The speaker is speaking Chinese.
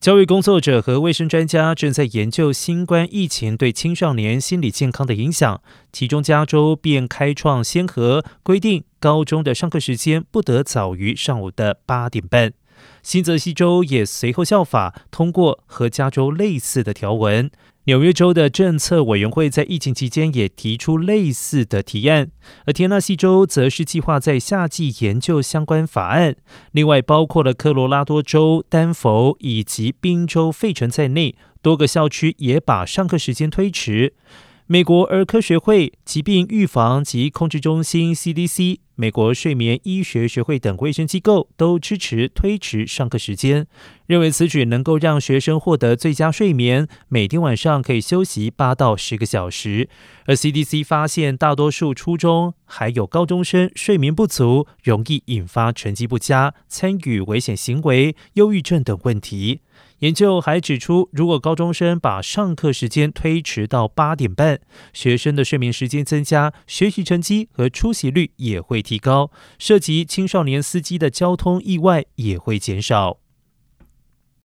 教育工作者和卫生专家正在研究新冠疫情对青少年心理健康的影响。其中，加州便开创先河，规定高中的上课时间不得早于上午的八点半。新泽西州也随后效法，通过和加州类似的条文。纽约州的政策委员会在疫情期间也提出类似的提案，而田纳西州则是计划在夏季研究相关法案。另外，包括了科罗拉多州丹佛以及宾州费城在内，多个校区也把上课时间推迟。美国儿科学会、疾病预防及控制中心 （CDC）、美国睡眠医学学会等卫生机构都支持推迟上课时间，认为此举能够让学生获得最佳睡眠，每天晚上可以休息八到十个小时。而 CDC 发现，大多数初中还有高中生睡眠不足，容易引发成绩不佳、参与危险行为、忧郁症等问题。研究还指出，如果高中生把上课时间推迟到八点半，学生的睡眠时间增加，学习成绩和出席率也会提高，涉及青少年司机的交通意外也会减少。